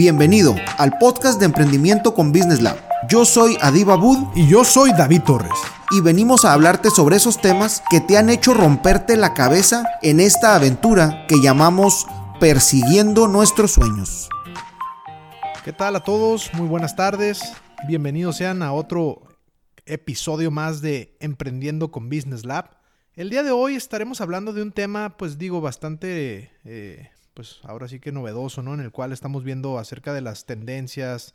Bienvenido al podcast de emprendimiento con Business Lab. Yo soy Adiba Bud y yo soy David Torres. Y venimos a hablarte sobre esos temas que te han hecho romperte la cabeza en esta aventura que llamamos persiguiendo nuestros sueños. ¿Qué tal a todos? Muy buenas tardes. Bienvenidos sean a otro episodio más de Emprendiendo con Business Lab. El día de hoy estaremos hablando de un tema, pues digo, bastante eh, pues ahora sí que novedoso, ¿no? En el cual estamos viendo acerca de las tendencias,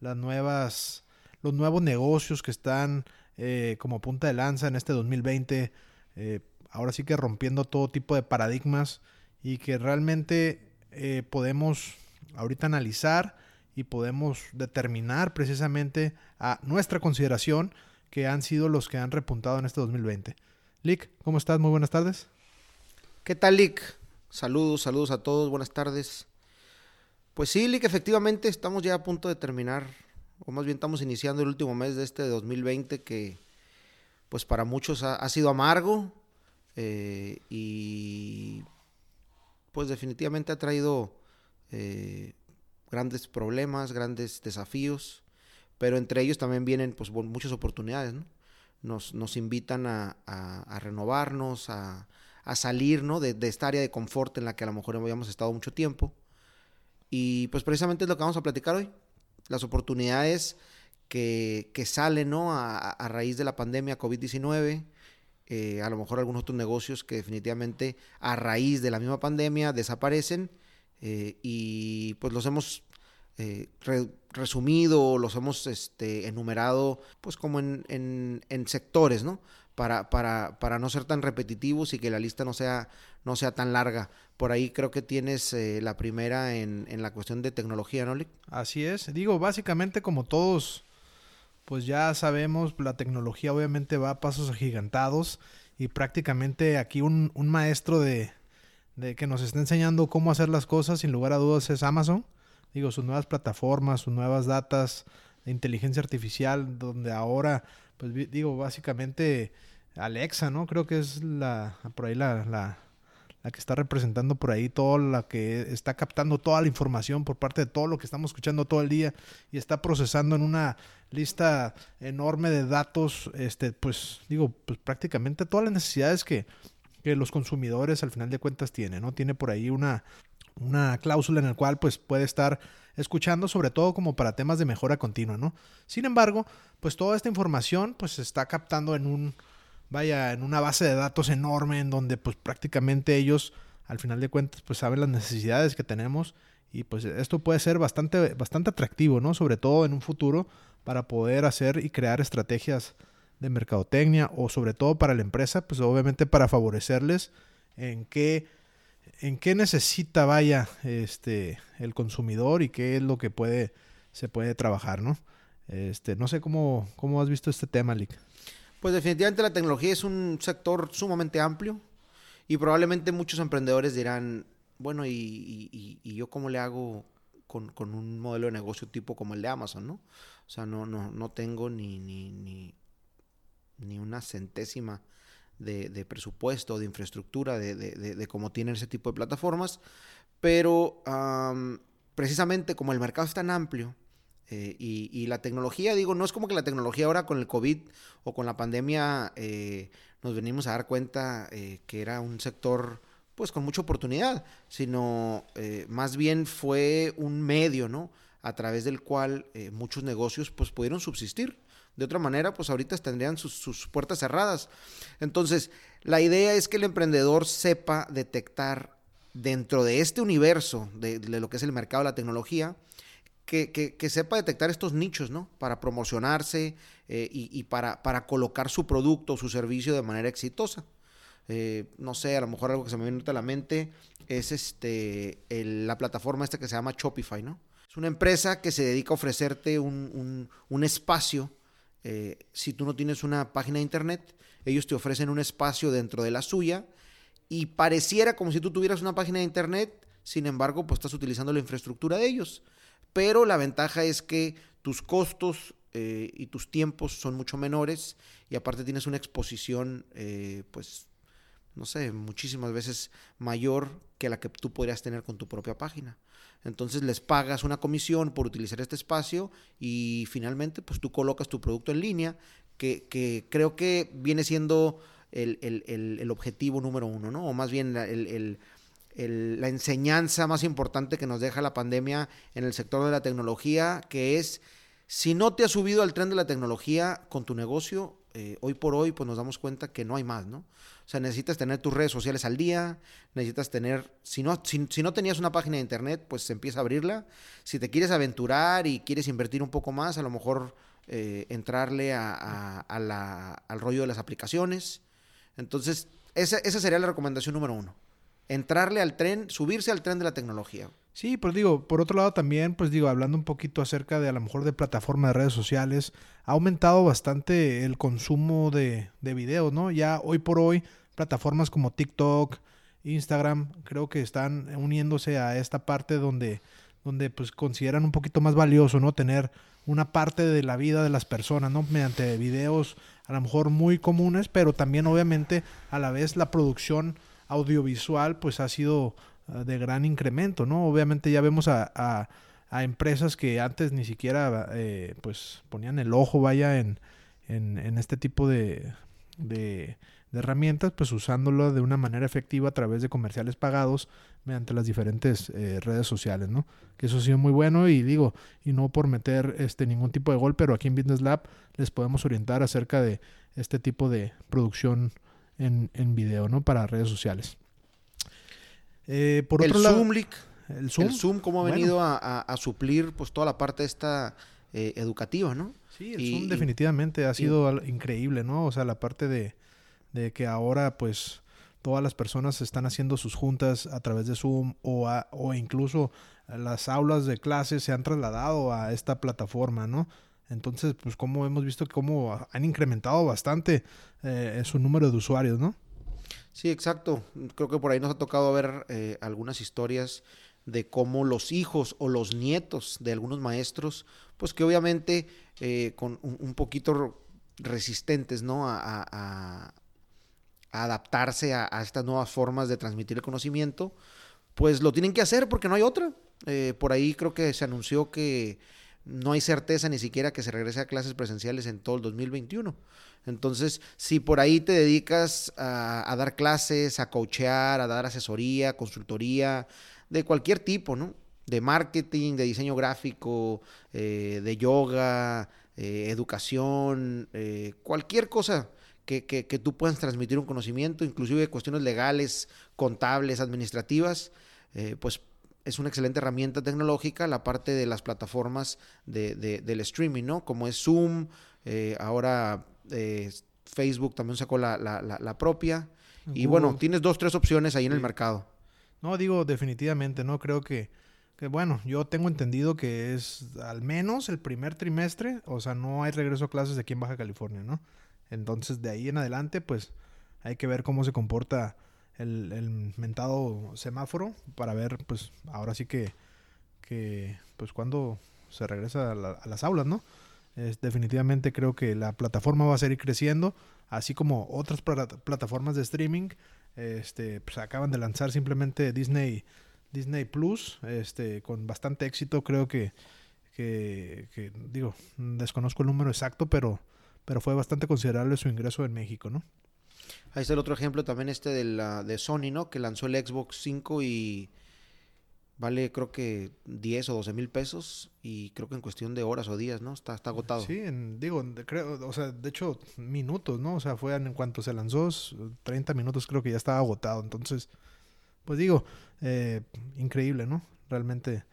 las nuevas, los nuevos negocios que están eh, como punta de lanza en este 2020, eh, ahora sí que rompiendo todo tipo de paradigmas y que realmente eh, podemos ahorita analizar y podemos determinar precisamente a nuestra consideración que han sido los que han repuntado en este 2020. Lick, ¿cómo estás? Muy buenas tardes. ¿Qué tal, Lick? Saludos, saludos a todos, buenas tardes. Pues sí, Lick, efectivamente estamos ya a punto de terminar, o más bien estamos iniciando el último mes de este 2020 que pues para muchos ha, sido amargo eh, y pues definitivamente ha traído eh, grandes problemas, grandes desafíos, pero entre ellos también vienen pues muchas oportunidades, ¿no? Nos, nos invitan a, a renovarnos, a, a salir ¿no? de, esta área de confort en la que a lo mejor habíamos estado mucho tiempo. Y pues precisamente es lo que vamos a platicar hoy. Las oportunidades que, salen ¿no? a, raíz de la pandemia COVID-19. Eh, a lo mejor algunos otros negocios que definitivamente a raíz de la misma pandemia desaparecen eh, y pues los hemos eh, resumido, los hemos este, enumerado pues como en, en sectores, ¿no? Para, para, para, no ser tan repetitivos y que la lista no sea, no sea tan larga. Por ahí creo que tienes eh, la primera en, en, la cuestión de tecnología, ¿no, Lick? Así es. Digo, básicamente como todos, pues ya sabemos, la tecnología obviamente va a pasos agigantados y prácticamente aquí un, un maestro de, de que nos está enseñando cómo hacer las cosas, sin lugar a dudas, es Amazon. Digo, sus nuevas plataformas, sus nuevas datas de inteligencia artificial, donde ahora pues digo, básicamente Alexa, ¿no? Creo que es la, por ahí la, la, la que está representando por ahí toda la que está captando toda la información por parte de todo lo que estamos escuchando todo el día y está procesando en una lista enorme de datos, este, pues digo, pues prácticamente todas las necesidades que, que los consumidores al final de cuentas tienen, ¿no? Tiene por ahí una, una cláusula en la cual pues puede estar escuchando sobre todo como para temas de mejora continua, ¿no? Sin embargo, pues toda esta información pues se está captando en un, vaya, en una base de datos enorme en donde pues prácticamente ellos al final de cuentas pues saben las necesidades que tenemos y pues esto puede ser bastante, bastante atractivo, ¿no? Sobre todo en un futuro para poder hacer y crear estrategias de mercadotecnia o sobre todo para la empresa, pues obviamente para favorecerles en qué en qué necesita vaya este el consumidor y qué es lo que puede se puede trabajar, ¿no? Este, no sé cómo, cómo has visto este tema, Lick. Pues definitivamente la tecnología es un sector sumamente amplio y probablemente muchos emprendedores dirán, bueno, ¿y, yo cómo le hago con, un modelo de negocio tipo como el de Amazon, no? O sea, no, no, no tengo ni, ni, ni, ni una centésima de, presupuesto, de infraestructura, de, cómo tienen ese tipo de plataformas, pero precisamente como el mercado es tan amplio, eh, y, la tecnología, digo, no es como que la tecnología ahora con el COVID o con la pandemia eh, nos venimos a dar cuenta eh, que era un sector pues con mucha oportunidad, sino más bien fue un medio, ¿no? A través del cual muchos negocios pues pudieron subsistir. De otra manera, pues ahorita tendrían sus, puertas cerradas. Entonces, la idea es que el emprendedor sepa detectar dentro de este universo de, lo que es el mercado de la tecnología, que, sepa detectar estos nichos, ¿no? Para promocionarse eh, y, para, colocar su producto o su servicio de manera exitosa. Eh, no sé, a lo mejor algo que se me viene a la mente es este, la plataforma esta que se llama Shopify, ¿no? Es una empresa que se dedica a ofrecerte un, un espacio eh, si tú no tienes una página de internet, ellos te ofrecen un espacio dentro de la suya y pareciera como si tú tuvieras una página de internet, sin embargo, pues estás utilizando la infraestructura de ellos. Pero la ventaja es que tus costos eh, y tus tiempos son mucho menores y aparte tienes una exposición, eh, pues, no sé, muchísimas veces mayor que la que tú podrías tener con tu propia página. Entonces les pagas una comisión por utilizar este espacio y finalmente pues tú colocas tu producto en línea, que, creo que viene siendo el, el, el, objetivo número uno, ¿no? O más bien la, la enseñanza más importante que nos deja la pandemia en el sector de la tecnología, que es, si no te has subido al tren de la tecnología con tu negocio, eh, hoy por hoy pues nos damos cuenta que no hay más, ¿no? O sea, necesitas tener tus redes sociales al día, necesitas tener, si no, si, no tenías una página de internet, pues empieza a abrirla. Si te quieres aventurar y quieres invertir un poco más, a lo mejor eh, entrarle a, al rollo de las aplicaciones. Entonces, esa, esa sería la recomendación número uno. Entrarle al tren, subirse al tren de la tecnología. Sí, pues digo, por otro lado también, pues digo, hablando un poquito acerca de a lo mejor de plataformas de redes sociales, ha aumentado bastante el consumo de, de videos, ¿no? Ya hoy por hoy, plataformas como TikTok, Instagram, creo que están uniéndose a esta parte donde, donde pues consideran un poquito más valioso, ¿no? Tener una parte de la vida de las personas, ¿no? Mediante videos a lo mejor muy comunes, pero también obviamente a la vez la producción audiovisual pues ha sido Ah, de gran incremento, ¿no? Obviamente ya vemos a, a, empresas que antes ni siquiera eh, pues ponían el ojo, vaya, en, en, este tipo de, de, herramientas, pues usándolo de una manera efectiva a través de comerciales pagados mediante las diferentes eh, redes sociales, ¿no? Que eso ha sido muy bueno y digo, y no por meter este ningún tipo de gol, pero aquí en Business Lab les podemos orientar acerca de este tipo de producción en, en video, ¿no? Para redes sociales. Eh, por otro el lado, Zoom, el Zoom, el Zoom cómo ha venido a, suplir pues toda la parte esta eh, educativa, ¿no? Sí, el Zoom definitivamente ha sido increíble, ¿no? O sea, la parte de, de, que ahora pues todas las personas están haciendo sus juntas a través de Zoom o, o incluso las aulas de clases se han trasladado a esta plataforma, ¿no? Entonces, pues como hemos visto cómo han incrementado bastante eh, su número de usuarios, ¿no? Sí, exacto. Creo que por ahí nos ha tocado ver eh, algunas historias de cómo los hijos o los nietos de algunos maestros, pues que obviamente eh, con un, poquito resistentes, ¿no? A, adaptarse a, estas nuevas formas de transmitir el conocimiento, pues lo tienen que hacer porque no hay otra. Por ahí creo que se anunció que no hay certeza ni siquiera que se regrese a clases presenciales en todo el 2021. Entonces, si por ahí te dedicas a, dar clases, a coachear, a dar asesoría, consultoría, de cualquier tipo, ¿no? De marketing, de diseño gráfico, eh, de yoga, eh, educación, eh, cualquier cosa que, que, que, tú puedas transmitir un conocimiento, inclusive cuestiones legales, contables, administrativas, pues es una excelente herramienta tecnológica la parte de las plataformas de, del streaming, ¿no? Como es Zoom, ahora eh, Facebook también sacó la, la, propia. Y bueno, tienes dos, tres opciones ahí en el mercado. No, digo definitivamente, ¿no? Creo que, que, bueno, yo tengo entendido que es al menos el primer trimestre, o sea, no hay regreso a clases aquí en Baja California, ¿no? Entonces, de ahí en adelante, pues hay que ver cómo se comporta el, el mentado semáforo para ver, pues, ahora sí que, que pues, cuando se regresa a las aulas, ¿no? definitivamente creo que la plataforma va a seguir creciendo, así como otras plataformas de streaming. Este, pues acaban de lanzar simplemente Disney, Disney Plus, este, con bastante éxito. Creo que, que, digo, desconozco el número exacto, pero, pero fue bastante considerable su ingreso en México, ¿no? Ahí está el otro ejemplo también este de, la, de Sony, ¿no? Que lanzó el Xbox 5 y Vale creo que 10 o 12 mil pesos y creo que en cuestión de horas o días, ¿no? Está, está agotado. Sí, digo, creo, o sea, de hecho, minutos, ¿no? O sea, fue en cuanto se lanzó, 30 minutos creo que ya estaba agotado. Entonces, pues digo, eh, increíble, ¿no? Realmente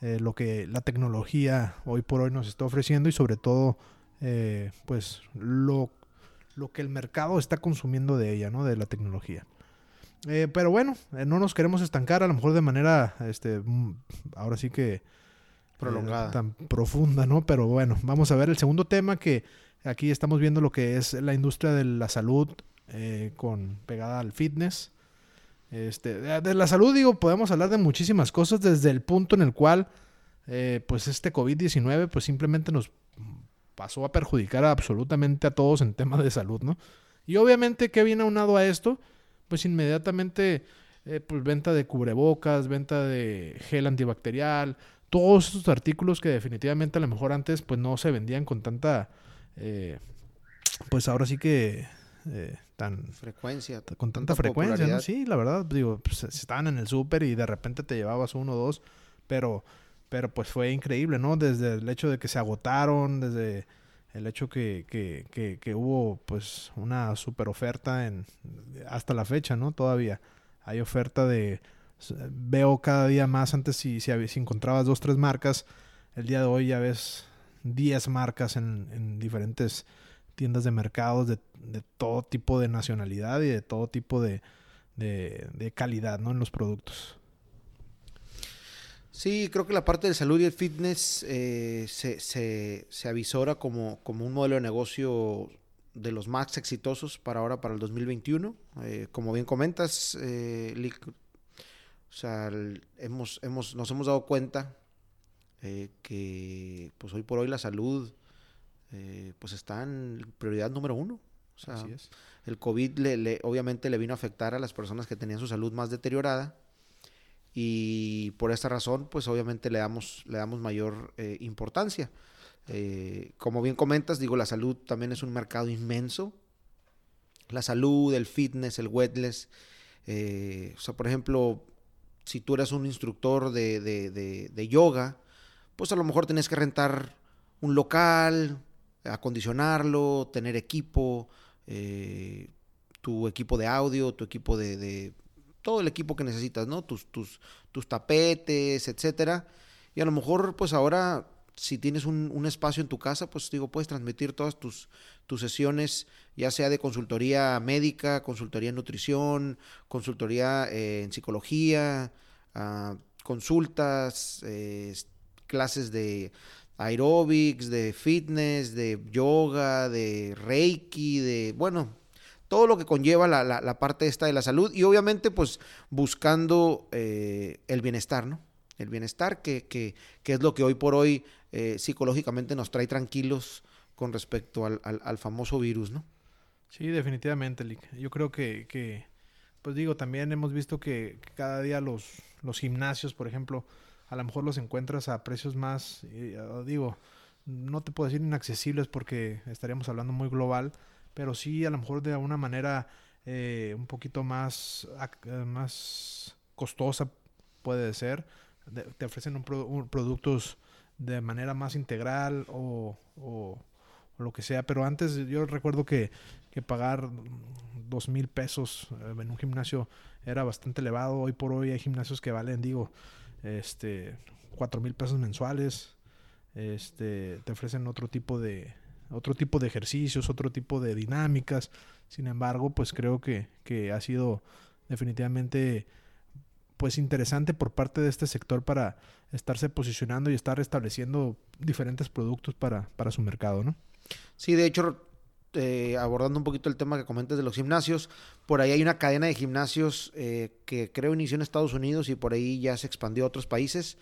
eh, lo que la tecnología hoy por hoy nos está ofreciendo y sobre todo, eh, pues lo, lo que el mercado está consumiendo de ella, ¿no? De la tecnología. Eh, pero bueno, eh, no nos queremos estancar, a lo mejor de manera, este, mm, ahora sí que eh, prolongada, tan profunda, ¿no? Pero bueno, vamos a ver el segundo tema que aquí estamos viendo lo que es la industria de la salud con pegada al fitness. Este, de, la salud digo, podemos hablar de muchísimas cosas desde el punto en el cual, pues este COVID-19, pues simplemente nos pasó a perjudicar absolutamente a todos en temas de salud, ¿no? Y obviamente, ¿qué viene aunado a esto? pues inmediatamente eh, pues venta de cubrebocas, venta de gel antibacterial, todos estos artículos que definitivamente a lo mejor antes pues no se vendían con tanta, eh, pues ahora sí que eh, tan frecuencia, con tanta, frecuencia, ¿no? Sí, la verdad, digo, pues, estaban en el súper y de repente te llevabas uno o dos, pero, pero pues fue increíble, ¿no? Desde el hecho de que se agotaron, desde el hecho que, que, que, que hubo pues una super oferta en hasta la fecha, ¿no? Todavía hay oferta de veo cada día más antes si, si, si encontrabas dos tres marcas el día de hoy ya ves 10 marcas en, en diferentes tiendas de mercados de, de, todo tipo de nacionalidad y de todo tipo de, de, de calidad ¿no? en los productos. Sí, creo que la parte de salud y el fitness eh, se, se, se, avisora como, como un modelo de negocio de los más exitosos para ahora, para el 2021. Eh, como bien comentas, eh, Lick, o sea, el, hemos, hemos, nos hemos dado cuenta eh, que pues hoy por hoy la salud eh, pues está en prioridad número uno. O sea, Así es. el COVID le, le, obviamente le vino a afectar a las personas que tenían su salud más deteriorada y por esta razón pues obviamente le damos, le damos mayor eh, importancia. Eh, como bien comentas, digo, la salud también es un mercado inmenso. La salud, el fitness, el wetness. Eh, o sea, por ejemplo, si tú eres un instructor de, de, de, de, yoga, pues a lo mejor tienes que rentar un local, acondicionarlo, tener equipo, tu equipo de audio, tu equipo de, todo el equipo que necesitas, ¿no? Tus, tus, tus tapetes, etcétera. Y a lo mejor, pues ahora si tienes un, un, espacio en tu casa, pues digo, puedes transmitir todas tus, tus sesiones, ya sea de consultoría médica, consultoría en nutrición, consultoría eh, en psicología, uh, consultas, eh, clases de aeróbics, de fitness, de yoga, de reiki, de, bueno, todo lo que conlleva la, la, parte esta de la salud y obviamente pues buscando eh, el bienestar, ¿no? El bienestar que, que, que, es lo que hoy por hoy eh, psicológicamente nos trae tranquilos con respecto al, al, al, famoso virus, ¿no? Sí, definitivamente, Lick. Yo creo que, que, pues digo, también hemos visto que cada día los, los gimnasios, por ejemplo, a lo mejor los encuentras a precios más, eh, digo, no te puedo decir inaccesibles porque estaríamos hablando muy global, pero sí a lo mejor de alguna manera eh, un poquito más, más costosa puede ser. De, te ofrecen un, pro, un, productos de manera más integral o, o, o, lo que sea. Pero antes yo recuerdo que, que pagar dos mil pesos en un gimnasio era bastante elevado. Hoy por hoy hay gimnasios que valen, digo, este, cuatro mil pesos mensuales. Este, te ofrecen otro tipo de otro tipo de ejercicios, otro tipo de dinámicas. Sin embargo, pues creo que, que ha sido definitivamente pues interesante por parte de este sector para estarse posicionando y estar estableciendo diferentes productos para, para su mercado, ¿no? Sí, de hecho, eh, abordando un poquito el tema que comentas de los gimnasios, por ahí hay una cadena de gimnasios eh, que creo inició en Estados Unidos y por ahí ya se expandió a otros países,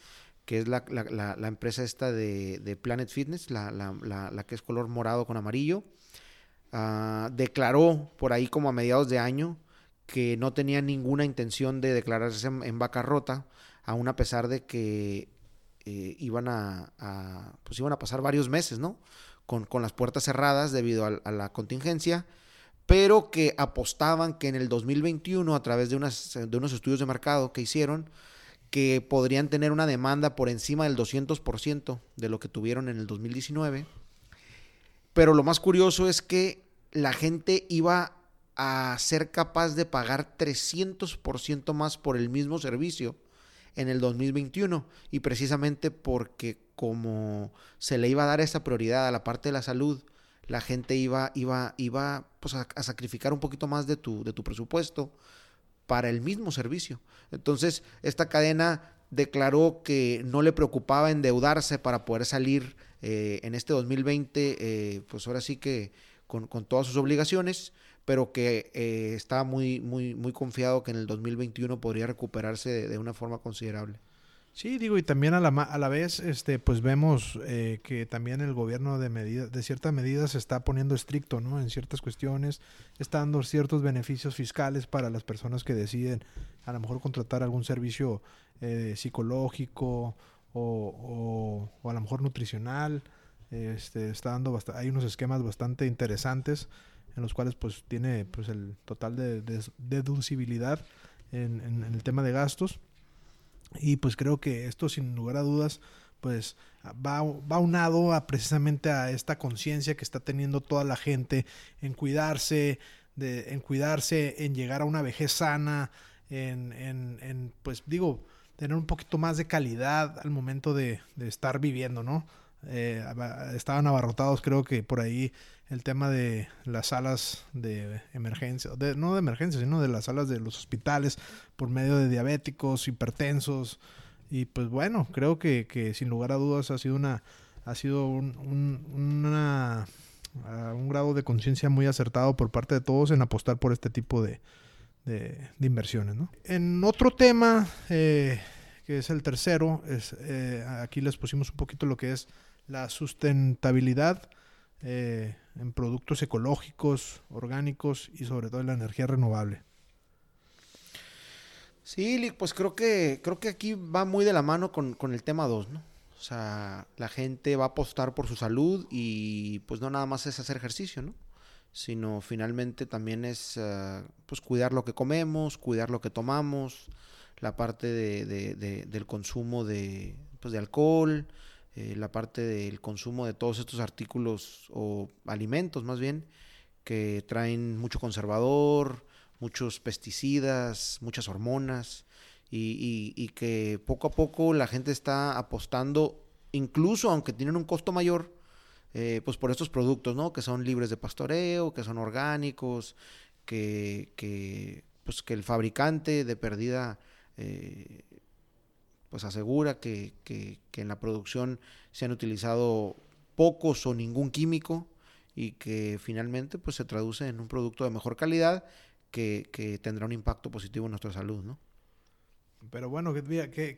que es la, la, empresa esta de, de Planet Fitness, la, que es color morado con amarillo. Uh, declaró por ahí como a mediados de año que no tenía ninguna intención de declararse en, en bancarrota, aún a pesar de que eh, iban a, a, pues iban a pasar varios meses, ¿no? Con, con las puertas cerradas debido a, a, la contingencia, pero que apostaban que en el 2021, a través de, unas, de unos estudios de mercado que hicieron, que podrían tener una demanda por encima del 200% de lo que tuvieron en el 2019. Pero lo más curioso es que la gente iba a ser capaz de pagar 300% más por el mismo servicio en el 2021 y precisamente porque como se le iba a dar esa prioridad a la parte de la salud, la gente iba, iba, iba pues a, a sacrificar un poquito más de tu, de tu presupuesto para el mismo servicio. Entonces, esta cadena declaró que no le preocupaba endeudarse para poder salir eh, en este 2020, eh, pues ahora sí que con, todas sus obligaciones, pero que eh, estaba muy, muy, muy confiado que en el 2021 podría recuperarse de una forma considerable. Sí, digo, y también a la, a la vez, este, pues vemos eh, que también el gobierno de medida, de cierta medida se está poniendo estricto, ¿no? En ciertas cuestiones, está dando ciertos beneficios fiscales para las personas que deciden a lo mejor contratar algún servicio eh, psicológico o, o, a lo mejor nutricional. Este, está dando hay unos esquemas bastante interesantes en los cuales pues tiene pues el total de, deducibilidad en el tema de gastos y pues creo que esto sin lugar a dudas pues va, va unado a precisamente a esta conciencia que está teniendo toda la gente en cuidarse, de, en cuidarse, en llegar a una vejez sana, en, en, en pues digo, tener un poquito más de calidad al momento de, de estar viviendo, ¿no? Eh, estaban abarrotados, creo que por ahí el tema de las salas de emergencia, de, no de emergencia, sino de las salas de los hospitales por medio de diabéticos, hipertensos. Y pues bueno, creo que, que sin lugar a dudas ha sido una ha sido un, un, grado de conciencia muy acertado por parte de todos en apostar por este tipo de, de, inversiones. ¿no? En otro tema, eh, que es el tercero, es, eh, aquí les pusimos un poquito lo que es la sustentabilidad eh, en productos ecológicos, orgánicos y sobre todo en la energía renovable. Sí, pues creo que, creo que aquí va muy de la mano con, el tema 2, ¿no? O sea, la gente va a apostar por su salud y pues no nada más es hacer ejercicio, ¿no? Sino finalmente también es eh, pues cuidar lo que comemos, cuidar lo que tomamos, la parte de, del consumo de, pues, de alcohol, eh, la parte del consumo de todos estos artículos o alimentos más bien que traen mucho conservador, muchos pesticidas, muchas hormonas y, que poco a poco la gente está apostando, incluso aunque tienen un costo mayor, eh, pues por estos productos, ¿no? Que son libres de pastoreo, que son orgánicos, que, que pues que el fabricante de perdida eh, pues asegura que, en la producción se han utilizado pocos o ningún químico y que finalmente pues se traduce en un producto de mejor calidad que, tendrá un impacto positivo en nuestra salud, ¿no? Pero bueno, qué, qué,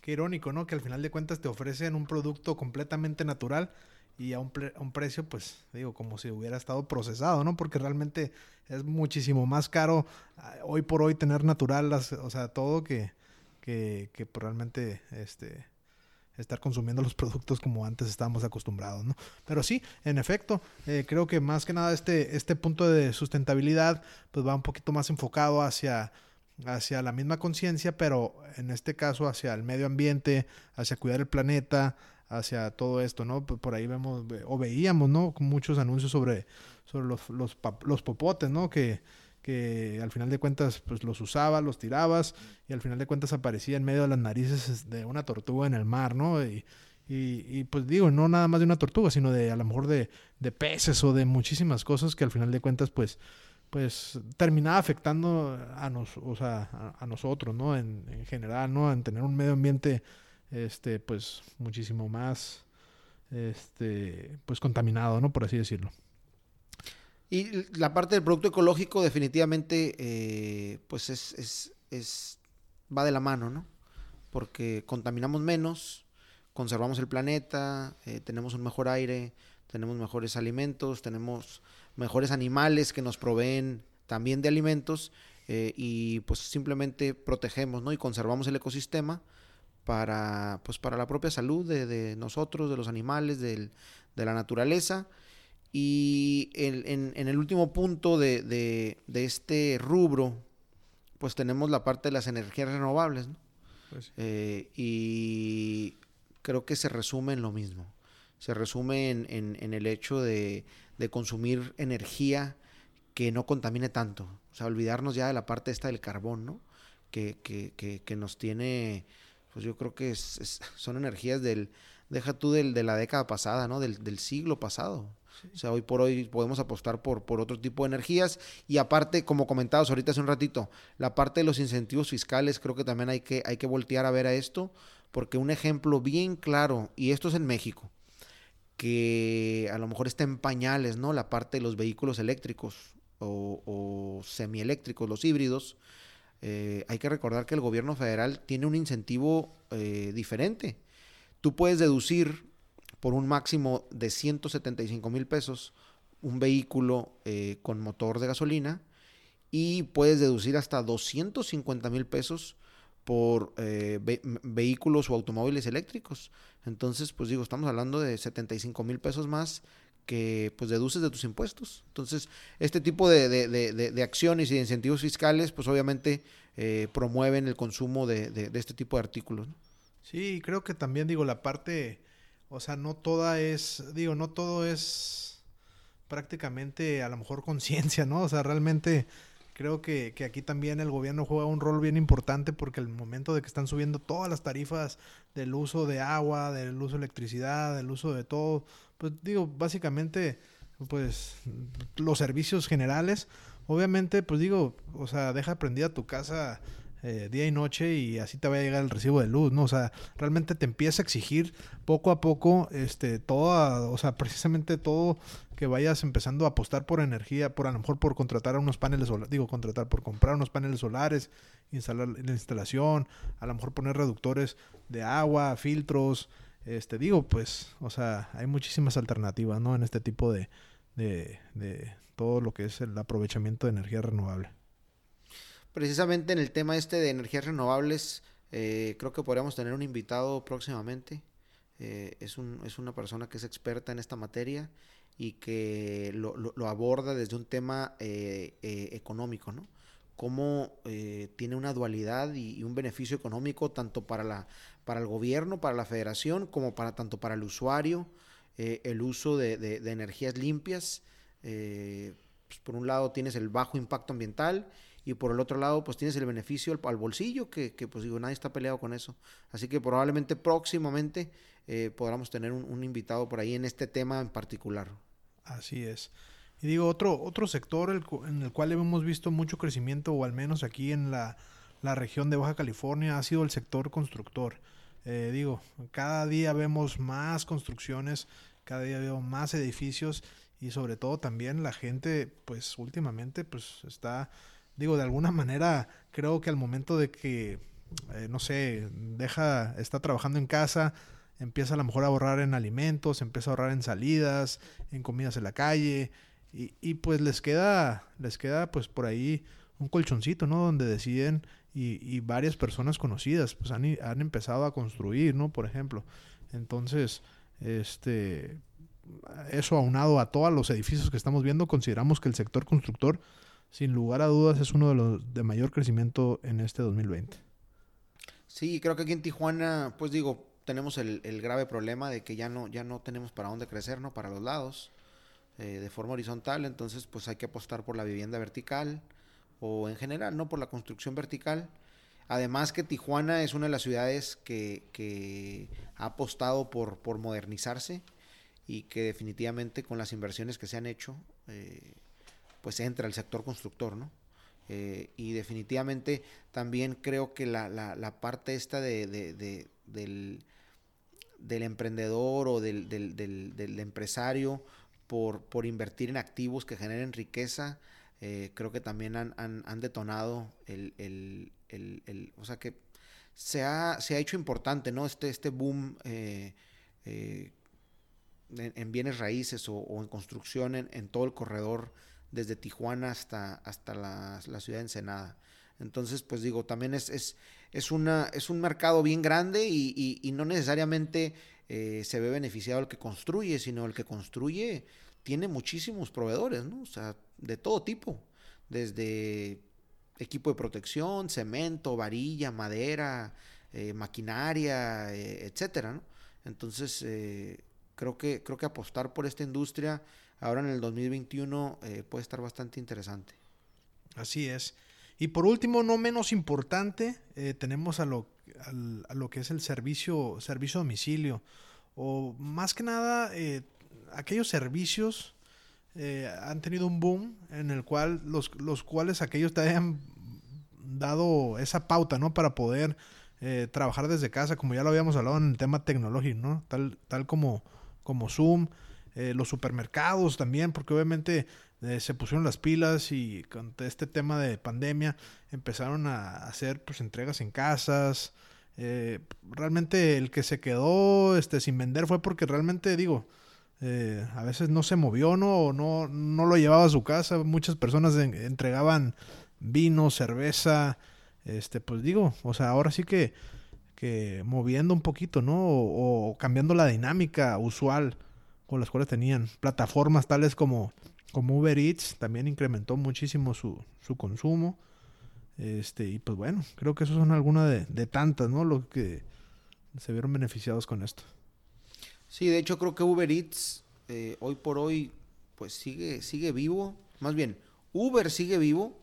qué, irónico, ¿no? Que al final de cuentas te ofrecen un producto completamente natural y a un, a un, precio, pues, digo, como si hubiera estado procesado, ¿no? Porque realmente es muchísimo más caro ah, hoy por hoy tener natural, las, o sea, todo que, que, que realmente este, estar consumiendo los productos como antes estábamos acostumbrados, ¿no? Pero sí, en efecto, eh, creo que más que nada este, este punto de sustentabilidad pues va un poquito más enfocado hacia, la misma conciencia, pero en este caso hacia el medio ambiente, hacia cuidar el planeta, hacia todo esto, ¿no? Por ahí vemos, o veíamos, ¿no? Muchos anuncios sobre, sobre los, los, los popotes, ¿no? Que, que al final de cuentas pues los usaba, los tirabas y al final de cuentas aparecía en medio de las narices de una tortuga en el mar, ¿no? Y, y, pues digo, no nada más de una tortuga, sino de a lo mejor de, de peces o de muchísimas cosas que al final de cuentas pues pues terminaba afectando a, nos, o sea, a, nosotros, ¿no? En, en, general, ¿no? En tener un medio ambiente, este, pues, muchísimo más, este, pues, contaminado, ¿no? Por así decirlo. Y la parte del producto ecológico definitivamente, eh, pues es, es, va de la mano, ¿no? Porque contaminamos menos, conservamos el planeta, eh, tenemos un mejor aire, tenemos mejores alimentos, tenemos mejores animales que nos proveen también de alimentos eh, y pues simplemente protegemos, ¿no? Y conservamos el ecosistema para, pues para la propia salud de, de nosotros, de los animales, del, de la naturaleza y en, el último punto de, este rubro, pues tenemos la parte de las energías renovables, ¿no? Pues eh, y creo que se resume en lo mismo. Se resume en, el hecho de, consumir energía que no contamine tanto. O sea, olvidarnos ya de la parte esta del carbón, ¿no? Que, que, nos tiene, pues yo creo que son energías del, deja tú del, de la década pasada, ¿no? Del, del siglo pasado. O sea, hoy por hoy podemos apostar por, por otro tipo de energías. Y aparte, como comentabas ahorita hace un ratito, la parte de los incentivos fiscales, creo que también hay que, hay que voltear a ver a esto, porque un ejemplo bien claro, y esto es en México, que a lo mejor está en pañales, ¿no? La parte de los vehículos eléctricos o, semieléctricos, los híbridos. eh, hay que recordar que el gobierno federal tiene un incentivo eh, diferente. Tú puedes deducir por un máximo de 175 mil pesos un vehículo eh, con motor de gasolina y puedes deducir hasta 250 mil pesos por vehículos o automóviles eléctricos. Entonces, pues digo, estamos hablando de 75 mil pesos más que pues deduces de tus impuestos. Entonces, este tipo de, de, acciones y de incentivos fiscales, pues obviamente eh, promueven el consumo de, este tipo de artículos. Sí, creo que también digo, la parte, o sea, no toda es, digo, no todo es prácticamente a lo mejor conciencia, ¿no? O sea, realmente creo que, que, aquí también el gobierno juega un rol bien importante porque el momento de que están subiendo todas las tarifas del uso de agua, del uso de electricidad, del uso de todo, pues digo, básicamente, pues los servicios generales, obviamente, pues digo, o sea, deja prendida tu casa eh, día y noche y así te va a llegar el recibo de luz, ¿no? O sea, realmente te empieza a exigir poco a poco, este, toda, o sea, precisamente todo que vayas empezando a apostar por energía, por a lo mejor por contratar unos paneles solares, digo, contratar, por comprar unos paneles solares, instalar la instalación, a lo mejor poner reductores de agua, filtros, este, digo, pues, o sea, hay muchísimas alternativas, ¿no? En este tipo de, de, de todo lo que es el aprovechamiento de energía renovable. Precisamente en el tema este de energías renovables, eh, creo que podríamos tener un invitado próximamente. Eh, es, un, es una persona que es experta en esta materia y que lo, aborda desde un tema eh, económico, ¿no? Cómo tiene una dualidad y, un beneficio económico tanto para la para el gobierno, para la federación, como para tanto para el usuario, eh, el uso de, de, energías limpias. Eh, pues por un lado tienes el bajo impacto ambiental y por el otro lado pues tienes el beneficio al, bolsillo, que, que, pues digo, nadie está peleado con eso. Así que probablemente próximamente eh, podamos tener un, invitado por ahí en este tema en particular. Así es. Y digo, otro, otro sector en el cual hemos visto mucho crecimiento, o al menos aquí en la, la región de Baja California, ha sido el sector constructor. Eh, digo, cada día vemos más construcciones, cada día veo más edificios y sobre todo también la gente, pues últimamente, pues está, digo, de alguna manera, creo que al momento de que, eh, no sé, deja, está trabajando en casa, empieza a lo mejor a ahorrar en alimentos, empieza a ahorrar en salidas, en comidas en la calle y, y pues les queda, les queda pues por ahí un colchoncito, ¿no? Donde deciden y, varias personas conocidas pues han, han, empezado a construir, ¿no? Por ejemplo. Entonces, este, eso aunado a todos los edificios que estamos viendo, consideramos que el sector constructor, sin lugar a dudas, es uno de los de mayor crecimiento en este 2020. Sí, creo que aquí en Tijuana, pues digo, tenemos el, grave problema de que ya no, ya no tenemos para dónde crecer, ¿no? Para los lados, eh, de forma horizontal, entonces pues hay que apostar por la vivienda vertical, o en general, ¿no? Por la construcción vertical. Además que Tijuana es una de las ciudades que, ha apostado por, por, modernizarse y que definitivamente con las inversiones que se han hecho, eh, pues entra el sector constructor, ¿no? Eh, y definitivamente también creo que la, la, parte esta de, del, del, emprendedor o del, del, del empresario por, por, invertir en activos que generen riqueza, eh, creo que también han, han, detonado el, el, el, o sea que se ha, se ha hecho importante, ¿no? Este, este boom eh, en, bienes raíces o, en construcción en, todo el corredor, desde Tijuana hasta, hasta la, ciudad de Ensenada. Entonces, pues digo, también es, es, es, una, es un mercado bien grande y, y, no necesariamente se ve beneficiado el que construye, sino el que construye tiene muchísimos proveedores, ¿no? O sea, de todo tipo, desde equipo de protección, cemento, varilla, madera, eh, maquinaria, eh, etcétera. Entonces, eh, creo, que, creo que apostar por esta industria ahora en el 2021 puede estar bastante interesante. Así es. Y por último, no menos importante, tenemos a lo, a lo que es el servicio, servicio domicilio. O más que nada, aquellos servicios eh, han tenido un boom en el cual los, los cuales aquellos te hayan dado esa pauta, ¿no? Para poder eh, trabajar desde casa, como ya lo habíamos hablado en el tema tecnológico, ¿no? Tal, tal como, como Zoom, Eh, los supermercados también, porque obviamente eh, se pusieron las pilas y con este tema de pandemia empezaron a hacer pues entregas en casas. Eh, realmente el que se quedó este, sin vender fue porque realmente digo, a veces no se movió, ¿no? O no, no lo llevaba a su casa. Muchas personas entregaban vino, cerveza, este, pues digo, o sea, ahora sí que, que moviendo un poquito, ¿no? O, cambiando la dinámica usual con las cuales tenían. Plataformas tales como, como Uber Eats también incrementó muchísimo su, su consumo. Este, y pues bueno, creo que esos son algunas de, de tantas, ¿no? Los que se vieron beneficiados con esto. Sí, de hecho creo que Uber Eats eh, hoy por hoy pues sigue, sigue vivo. Más bien, Uber sigue vivo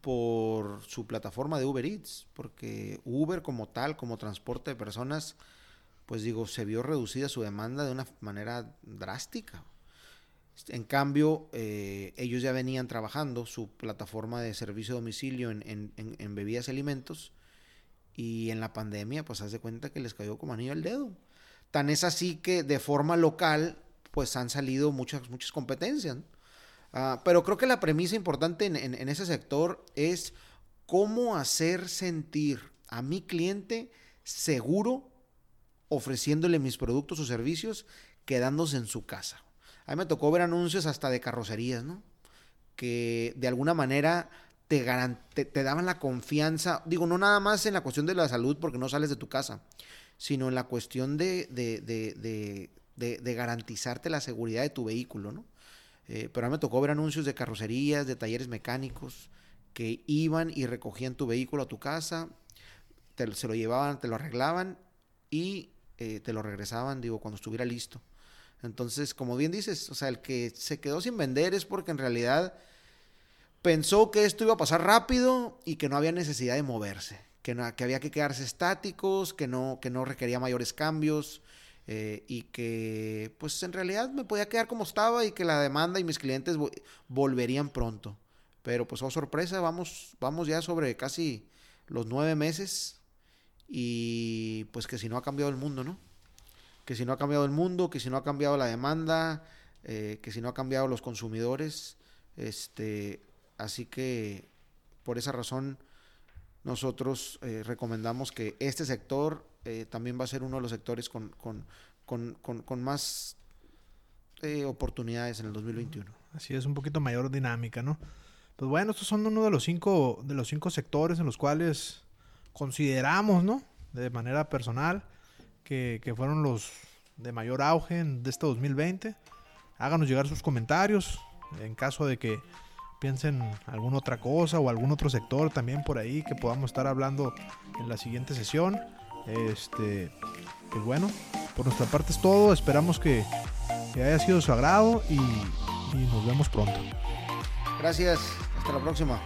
por su plataforma de Uber Eats, porque Uber como tal, como transporte de personas, pues digo, se vio reducida su demanda de una manera drástica. En cambio, eh, ellos ya venían trabajando su plataforma de servicio domicilio en, bebidas y alimentos y en la pandemia, pues haz de cuenta que les cayó como anillo al dedo. Tan es así que de forma local, pues han salido muchas, muchas competencias. Ah, pero creo que la premisa importante en, ese sector es cómo hacer sentir a mi cliente seguro ofreciéndole mis productos o servicios quedándose en su casa. A mí me tocó ver anuncios hasta de carrocerías, ¿no? Que de alguna manera te, daban la confianza, digo, no nada más en la cuestión de la salud porque no sales de tu casa, sino en la cuestión de, de garantizarte la seguridad de tu vehículo, ¿no? Eh, pero a mí me tocó ver anuncios de carrocerías, de talleres mecánicos, que iban y recogían tu vehículo a tu casa, se lo llevaban, te lo arreglaban y eh, te lo regresaban, digo, cuando estuviera listo. Entonces, como bien dices, o sea, el que se quedó sin vender es porque en realidad pensó que esto iba a pasar rápido y que no había necesidad de moverse, que, no, que había que quedarse estáticos, que no, que no requería mayores cambios, eh, y que pues en realidad me podía quedar como estaba y que la demanda y mis clientes volverían pronto. Pero pues oh sorpresa, vamos, vamos ya sobre casi los nueve meses y pues que si no ha cambiado el mundo, ¿no? Que si no ha cambiado el mundo, que si no ha cambiado la demanda, eh, que si no ha cambiado los consumidores, este, así que por esa razón nosotros eh, recomendamos que este sector eh, también va a ser uno de los sectores con, con, más eh, oportunidades en el 2021. Así es, un poquito mayor dinámica, ¿no? Pues bueno, estos son uno de los cinco, de los cinco sectores en los cuales consideramos, ¿no? De manera personal, que, que fueron los de mayor auge de este 2020. Háganos llegar sus comentarios en caso de que piensen alguna otra cosa o algún otro sector también por ahí que podamos estar hablando en la siguiente sesión. Este, pues bueno, por nuestra parte es todo. Esperamos que, haya sido su agrado y, y nos vemos pronto. Gracias, hasta la próxima.